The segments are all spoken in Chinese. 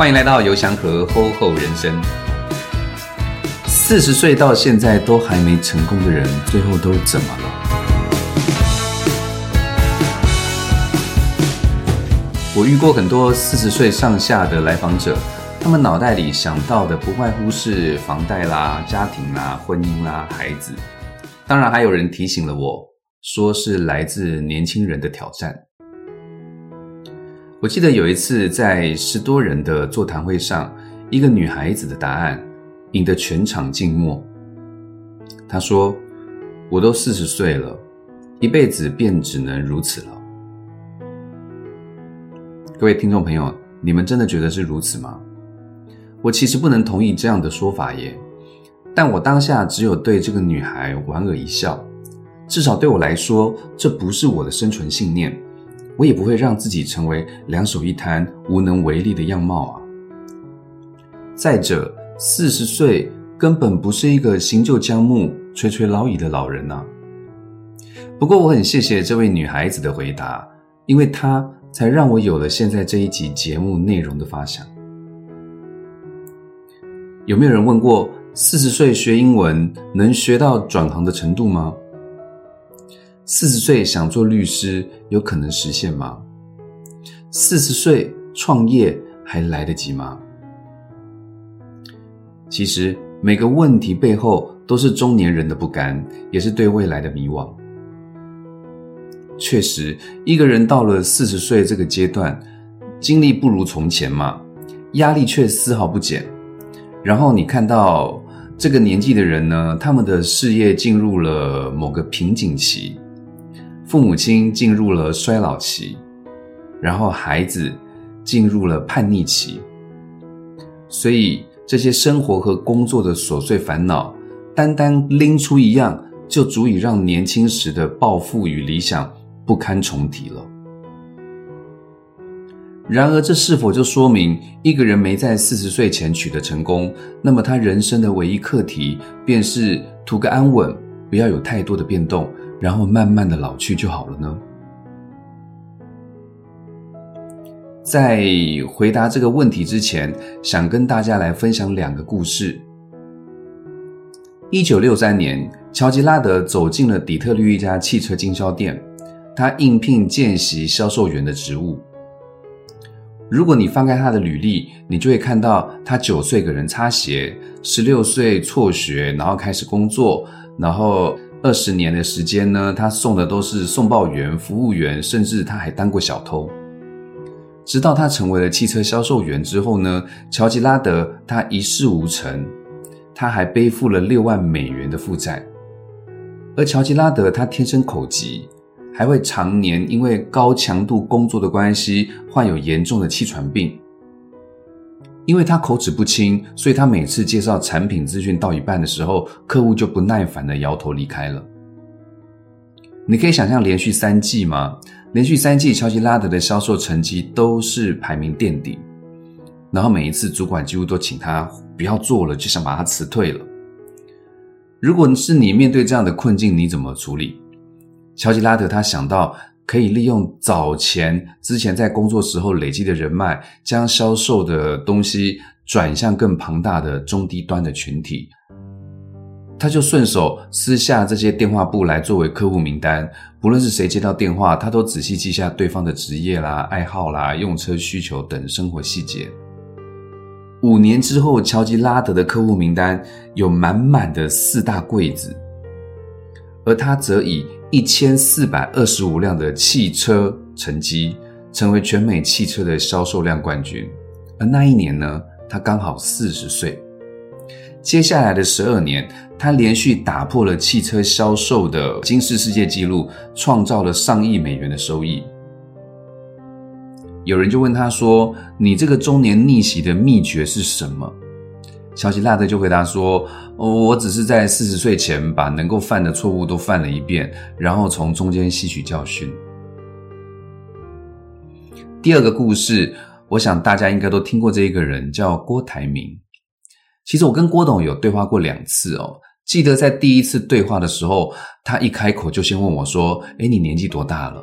欢迎来到游祥和厚厚人生。四十岁到现在都还没成功的人，最后都怎么了？我遇过很多四十岁上下的来访者，他们脑袋里想到的不外乎是房贷啦、家庭啦、婚姻啦、孩子。当然，还有人提醒了我，说是来自年轻人的挑战。我记得有一次在十多人的座谈会上，一个女孩子的答案引得全场静默。她说：“我都四十岁了，一辈子便只能如此了。”各位听众朋友，你们真的觉得是如此吗？我其实不能同意这样的说法耶。但我当下只有对这个女孩莞尔一笑，至少对我来说，这不是我的生存信念，我也不会让自己成为两手一摊、无能为力的样貌啊。再者，四十岁根本不是一个行就将木、垂垂老矣的老人呐。不过，我很谢谢这位女孩子的回答，因为她才让我有了现在这一集节目内容的发想。有没有人问过？四十岁学英文能学到转行的程度吗？四十岁想做律师有可能实现吗？四十岁创业还来得及吗？其实每个问题背后都是中年人的不甘，也是对未来的迷惘。确实，一个人到了四十岁这个阶段，精力不如从前嘛，压力却丝毫不减。然后你看到这个年纪的人呢，他们的事业进入了某个瓶颈期，父母亲进入了衰老期，然后孩子进入了叛逆期，所以这些生活和工作的琐碎烦恼，单单拎出一样，就足以让年轻时的抱负与理想不堪重提了。然而，这是否就说明一个人没在四十岁前取得成功，那么他人生的唯一课题便是图个安稳，不要有太多的变动，然后慢慢的老去就好了呢？在回答这个问题之前，想跟大家来分享两个故事。一九六三年，乔吉拉德走进了底特律一家汽车经销店，他应聘见习销售员的职务。如果你翻开他的履历，你就会看到他九岁给人擦鞋，十六岁辍学，然后开始工作，然后二十年的时间呢，他送的都是送报员、服务员，甚至他还当过小偷。直到他成为了汽车销售员之后呢，乔吉拉德他一事无成，他还背负了六万美元的负债，而乔吉拉德他天生口疾。还会常年因为高强度工作的关系患有严重的气喘病。因为他口齿不清，所以他每次介绍产品资讯到一半的时候，客户就不耐烦的摇头离开了。你可以想象连续三季吗？连续三季，乔吉拉德的销售成绩都是排名垫底，然后每一次主管几乎都请他不要做了，就想把他辞退了。如果是你面对这样的困境，你怎么处理？乔吉拉德他想到可以利用早前之前在工作时候累积的人脉，将销售的东西转向更庞大的中低端的群体，他就顺手撕下这些电话簿来作为客户名单，不论是谁接到电话，他都仔细记下对方的职业啦、爱好啦、用车需求等生活细节。五年之后，乔吉拉德的客户名单有满满的四大柜子，而他则以。一千四百二十五辆的汽车成绩，成为全美汽车的销售量冠军。而那一年呢，他刚好四十岁。接下来的十二年，他连续打破了汽车销售的金氏世界纪录，创造了上亿美元的收益。有人就问他说：“你这个中年逆袭的秘诀是什么？”乔吉拉德就回答说：“我只是在四十岁前把能够犯的错误都犯了一遍，然后从中间吸取教训。”第二个故事，我想大家应该都听过这一个人，叫郭台铭。其实我跟郭董有对话过两次哦。记得在第一次对话的时候，他一开口就先问我说：“哎，你年纪多大了？”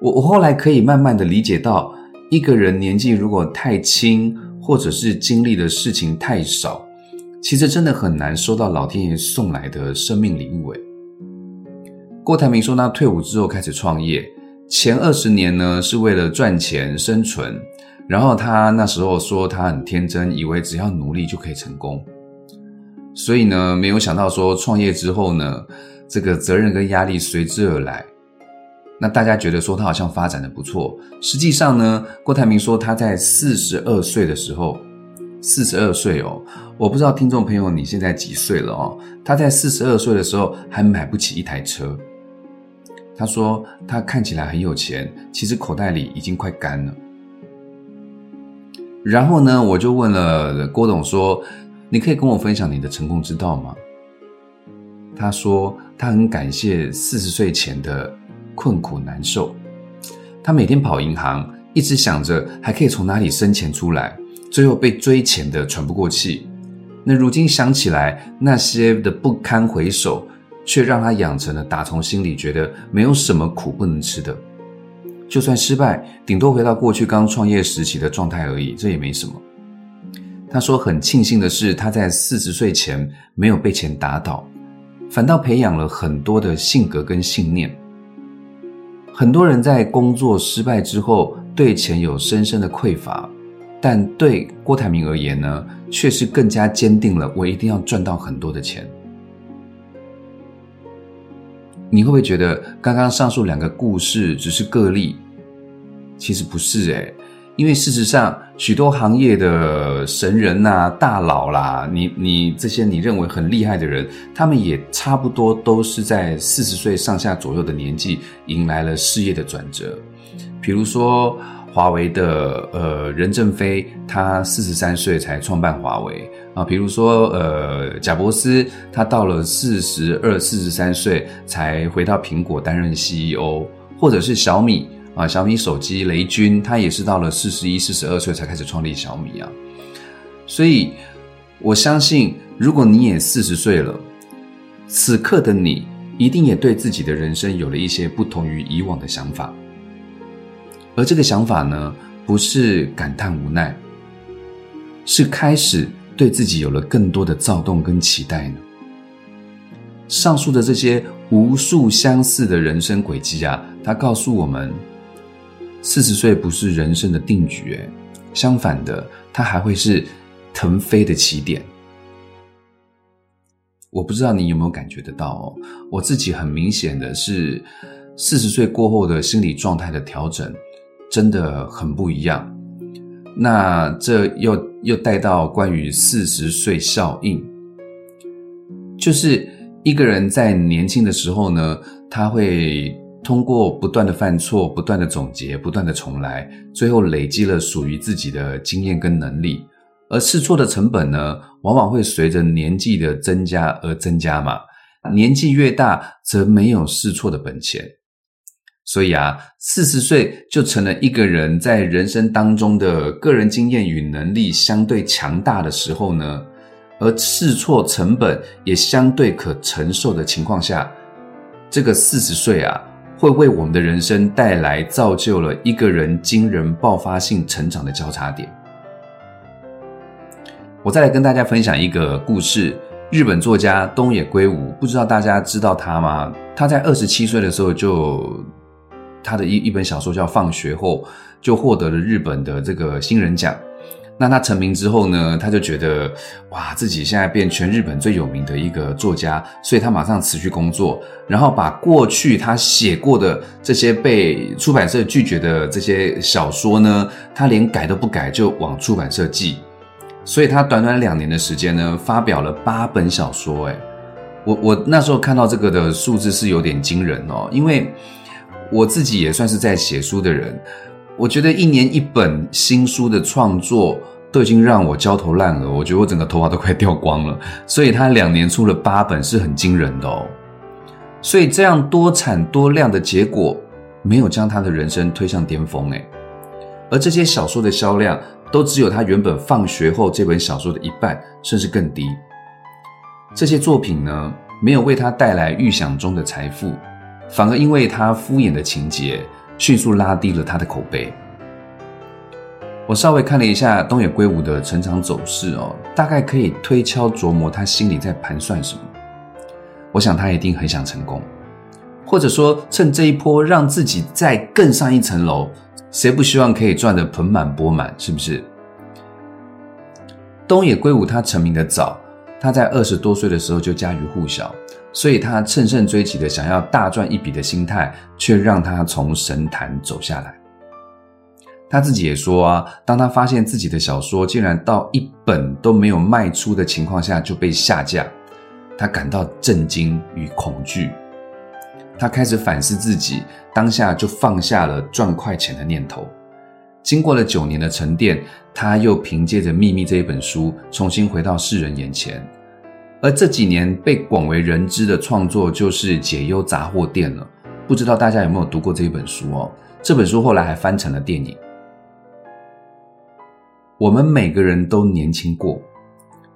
我我后来可以慢慢的理解到，一个人年纪如果太轻。或者是经历的事情太少，其实真的很难收到老天爷送来的生命礼物。诶郭台铭说，他退伍之后开始创业，前二十年呢是为了赚钱生存，然后他那时候说他很天真，以为只要努力就可以成功，所以呢没有想到说创业之后呢，这个责任跟压力随之而来。那大家觉得说他好像发展的不错，实际上呢，郭台铭说他在四十二岁的时候，四十二岁哦，我不知道听众朋友你现在几岁了哦？他在四十二岁的时候还买不起一台车。他说他看起来很有钱，其实口袋里已经快干了。然后呢，我就问了郭董说：“你可以跟我分享你的成功之道吗？”他说他很感谢四十岁前的。困苦难受，他每天跑银行，一直想着还可以从哪里生钱出来，最后被追钱的喘不过气。那如今想起来，那些的不堪回首，却让他养成了打从心里觉得没有什么苦不能吃的。就算失败，顶多回到过去刚创业时期的状态而已，这也没什么。他说很庆幸的是，他在四十岁前没有被钱打倒，反倒培养了很多的性格跟信念。很多人在工作失败之后，对钱有深深的匮乏，但对郭台铭而言呢，却是更加坚定了我一定要赚到很多的钱。你会不会觉得刚刚上述两个故事只是个例？其实不是诶因为事实上，许多行业的神人呐、大佬啦，你你这些你认为很厉害的人，他们也差不多都是在四十岁上下左右的年纪，迎来了事业的转折。比如说华为的呃任正非，他四十三岁才创办华为啊。比如说呃贾伯斯，他到了四十二、四十三岁才回到苹果担任 CEO，或者是小米。啊，小米手机雷军，他也是到了四十一、四十二岁才开始创立小米啊。所以，我相信，如果你也四十岁了，此刻的你一定也对自己的人生有了一些不同于以往的想法。而这个想法呢，不是感叹无奈，是开始对自己有了更多的躁动跟期待呢。上述的这些无数相似的人生轨迹啊，它告诉我们。四十岁不是人生的定局，相反的，它还会是腾飞的起点。我不知道你有没有感觉得到哦，我自己很明显的是，四十岁过后的心理状态的调整真的很不一样。那这又又带到关于四十岁效应，就是一个人在年轻的时候呢，他会。通过不断的犯错、不断的总结、不断的重来，最后累积了属于自己的经验跟能力。而试错的成本呢，往往会随着年纪的增加而增加嘛。年纪越大，则没有试错的本钱。所以啊，四十岁就成了一个人在人生当中的个人经验与能力相对强大的时候呢，而试错成本也相对可承受的情况下，这个四十岁啊。会为我们的人生带来造就了一个人惊人爆发性成长的交叉点。我再来跟大家分享一个故事：日本作家东野圭吾，不知道大家知道他吗？他在二十七岁的时候，就他的一一本小说叫《放学后》，就获得了日本的这个新人奖。那他成名之后呢，他就觉得哇，自己现在变全日本最有名的一个作家，所以他马上辞去工作，然后把过去他写过的这些被出版社拒绝的这些小说呢，他连改都不改就往出版社寄，所以他短短两年的时间呢，发表了八本小说。哎，我我那时候看到这个的数字是有点惊人哦，因为我自己也算是在写书的人。我觉得一年一本新书的创作都已经让我焦头烂额，我觉得我整个头发都快掉光了。所以他两年出了八本是很惊人的哦。所以这样多产多量的结果，没有将他的人生推向巅峰诶而这些小说的销量都只有他原本放学后这本小说的一半，甚至更低。这些作品呢，没有为他带来预想中的财富，反而因为他敷衍的情节。迅速拉低了他的口碑。我稍微看了一下东野圭吾的成长走势哦，大概可以推敲琢磨他心里在盘算什么。我想他一定很想成功，或者说趁这一波让自己再更上一层楼。谁不希望可以赚得盆满钵满？是不是？东野圭吾他成名的早，他在二十多岁的时候就家喻户晓，所以他乘胜追击的想要大赚一笔的心态，却让他从神坛走下来。他自己也说啊，当他发现自己的小说竟然到一本都没有卖出的情况下就被下架，他感到震惊与恐惧。他开始反思自己，当下就放下了赚快钱的念头。经过了九年的沉淀，他又凭借着《秘密》这一本书，重新回到世人眼前。而这几年被广为人知的创作，就是《解忧杂货店》了。不知道大家有没有读过这一本书哦？这本书后来还翻成了电影。我们每个人都年轻过，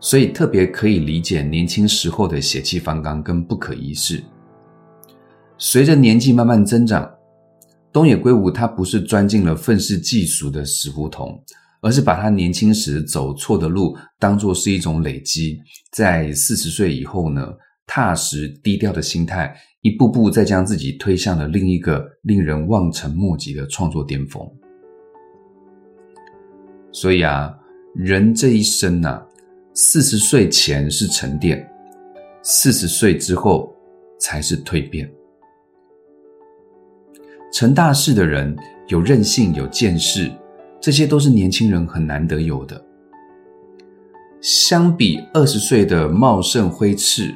所以特别可以理解年轻时候的血气方刚跟不可一世。随着年纪慢慢增长，东野圭吾他不是钻进了愤世嫉俗的死胡同，而是把他年轻时走错的路当作是一种累积，在四十岁以后呢，踏实低调的心态，一步步再将自己推向了另一个令人望尘莫及的创作巅峰。所以啊，人这一生呐，四十岁前是沉淀，四十岁之后才是蜕变。成大事的人有韧性、有见识，这些都是年轻人很难得有的。相比二十岁的茂盛挥斥，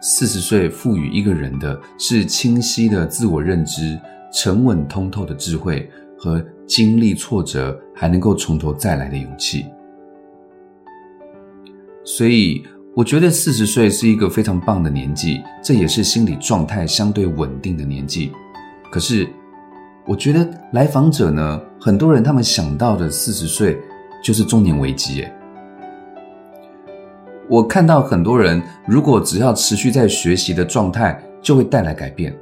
四十岁赋予一个人的是清晰的自我认知、沉稳通透的智慧和。经历挫折还能够从头再来的勇气，所以我觉得四十岁是一个非常棒的年纪，这也是心理状态相对稳定的年纪。可是，我觉得来访者呢，很多人他们想到的四十岁就是中年危机。诶，我看到很多人，如果只要持续在学习的状态，就会带来改变，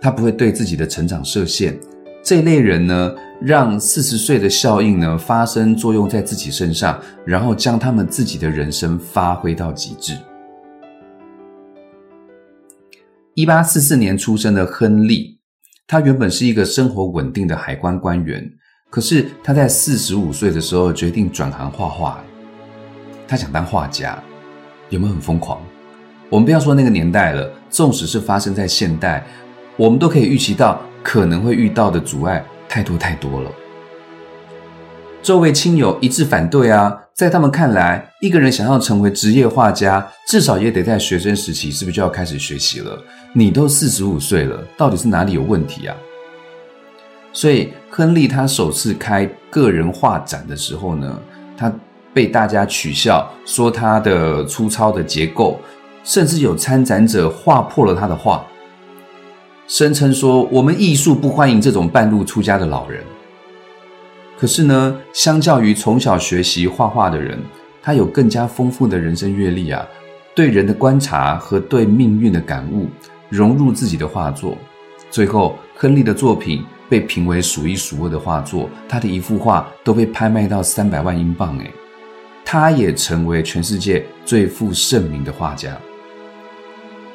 他不会对自己的成长设限。这类人呢，让四十岁的效应呢发生作用在自己身上，然后将他们自己的人生发挥到极致。一八四四年出生的亨利，他原本是一个生活稳定的海关官员，可是他在四十五岁的时候决定转行画画，他想当画家，有没有很疯狂？我们不要说那个年代了，纵使是发生在现代，我们都可以预期到。可能会遇到的阻碍太多太多了。周围亲友一致反对啊，在他们看来，一个人想要成为职业画家，至少也得在学生时期是不是就要开始学习了？你都四十五岁了，到底是哪里有问题啊？所以，亨利他首次开个人画展的时候呢，他被大家取笑，说他的粗糙的结构，甚至有参展者画破了他的画。声称说：“我们艺术不欢迎这种半路出家的老人。”可是呢，相较于从小学习画画的人，他有更加丰富的人生阅历啊，对人的观察和对命运的感悟融入自己的画作。最后，亨利的作品被评为数一数二的画作，他的一幅画都被拍卖到三百万英镑。诶，他也成为全世界最负盛名的画家。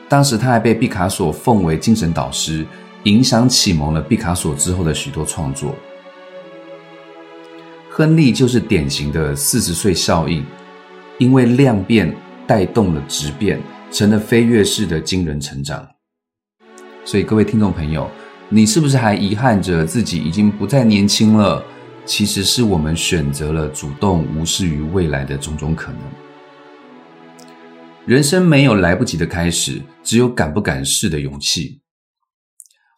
当时他还被毕卡索奉为精神导师，影响启蒙了毕卡索之后的许多创作。亨利就是典型的四十岁效应，因为量变带动了质变，成了飞跃式的惊人成长。所以各位听众朋友，你是不是还遗憾着自己已经不再年轻了？其实是我们选择了主动无视于未来的种种可能。人生没有来不及的开始，只有敢不敢试的勇气。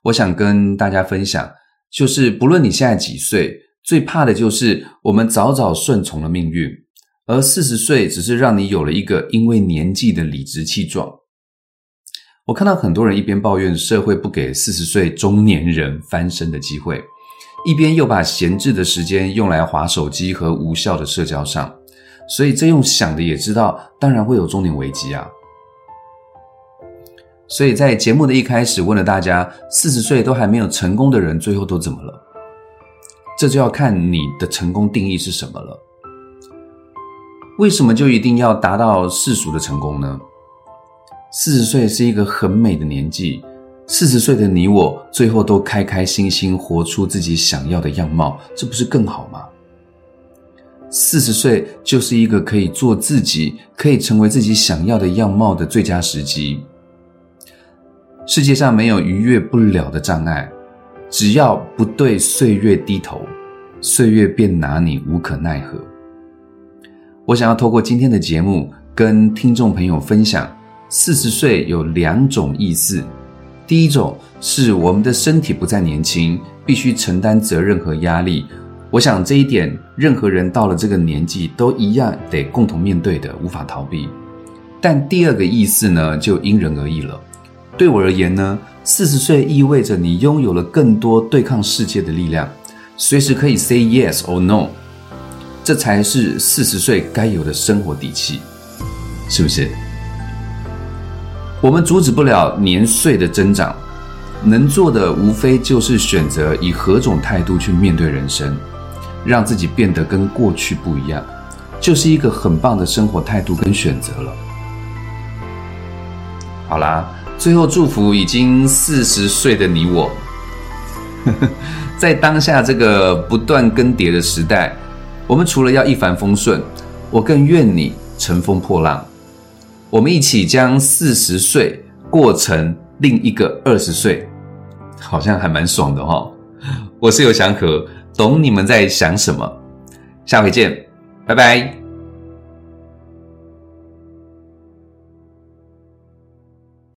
我想跟大家分享，就是不论你现在几岁，最怕的就是我们早早顺从了命运，而四十岁只是让你有了一个因为年纪的理直气壮。我看到很多人一边抱怨社会不给四十岁中年人翻身的机会，一边又把闲置的时间用来划手机和无效的社交上。所以这用想的也知道，当然会有中年危机啊。所以在节目的一开始问了大家，四十岁都还没有成功的人，最后都怎么了？这就要看你的成功定义是什么了。为什么就一定要达到世俗的成功呢？四十岁是一个很美的年纪，四十岁的你我最后都开开心心活出自己想要的样貌，这不是更好吗？四十岁就是一个可以做自己、可以成为自己想要的样貌的最佳时机。世界上没有逾越不了的障碍，只要不对岁月低头，岁月便拿你无可奈何。我想要透过今天的节目，跟听众朋友分享，四十岁有两种意思。第一种是我们的身体不再年轻，必须承担责任和压力。我想这一点，任何人到了这个年纪都一样得共同面对的，无法逃避。但第二个意思呢，就因人而异了。对我而言呢，四十岁意味着你拥有了更多对抗世界的力量，随时可以 say yes or no，这才是四十岁该有的生活底气，是不是？我们阻止不了年岁的增长，能做的无非就是选择以何种态度去面对人生。让自己变得跟过去不一样，就是一个很棒的生活态度跟选择了。好啦，最后祝福已经四十岁的你我，在当下这个不断更迭的时代，我们除了要一帆风顺，我更愿你乘风破浪。我们一起将四十岁过成另一个二十岁，好像还蛮爽的哈。我是有祥和。懂你们在想什么，下回见，拜拜。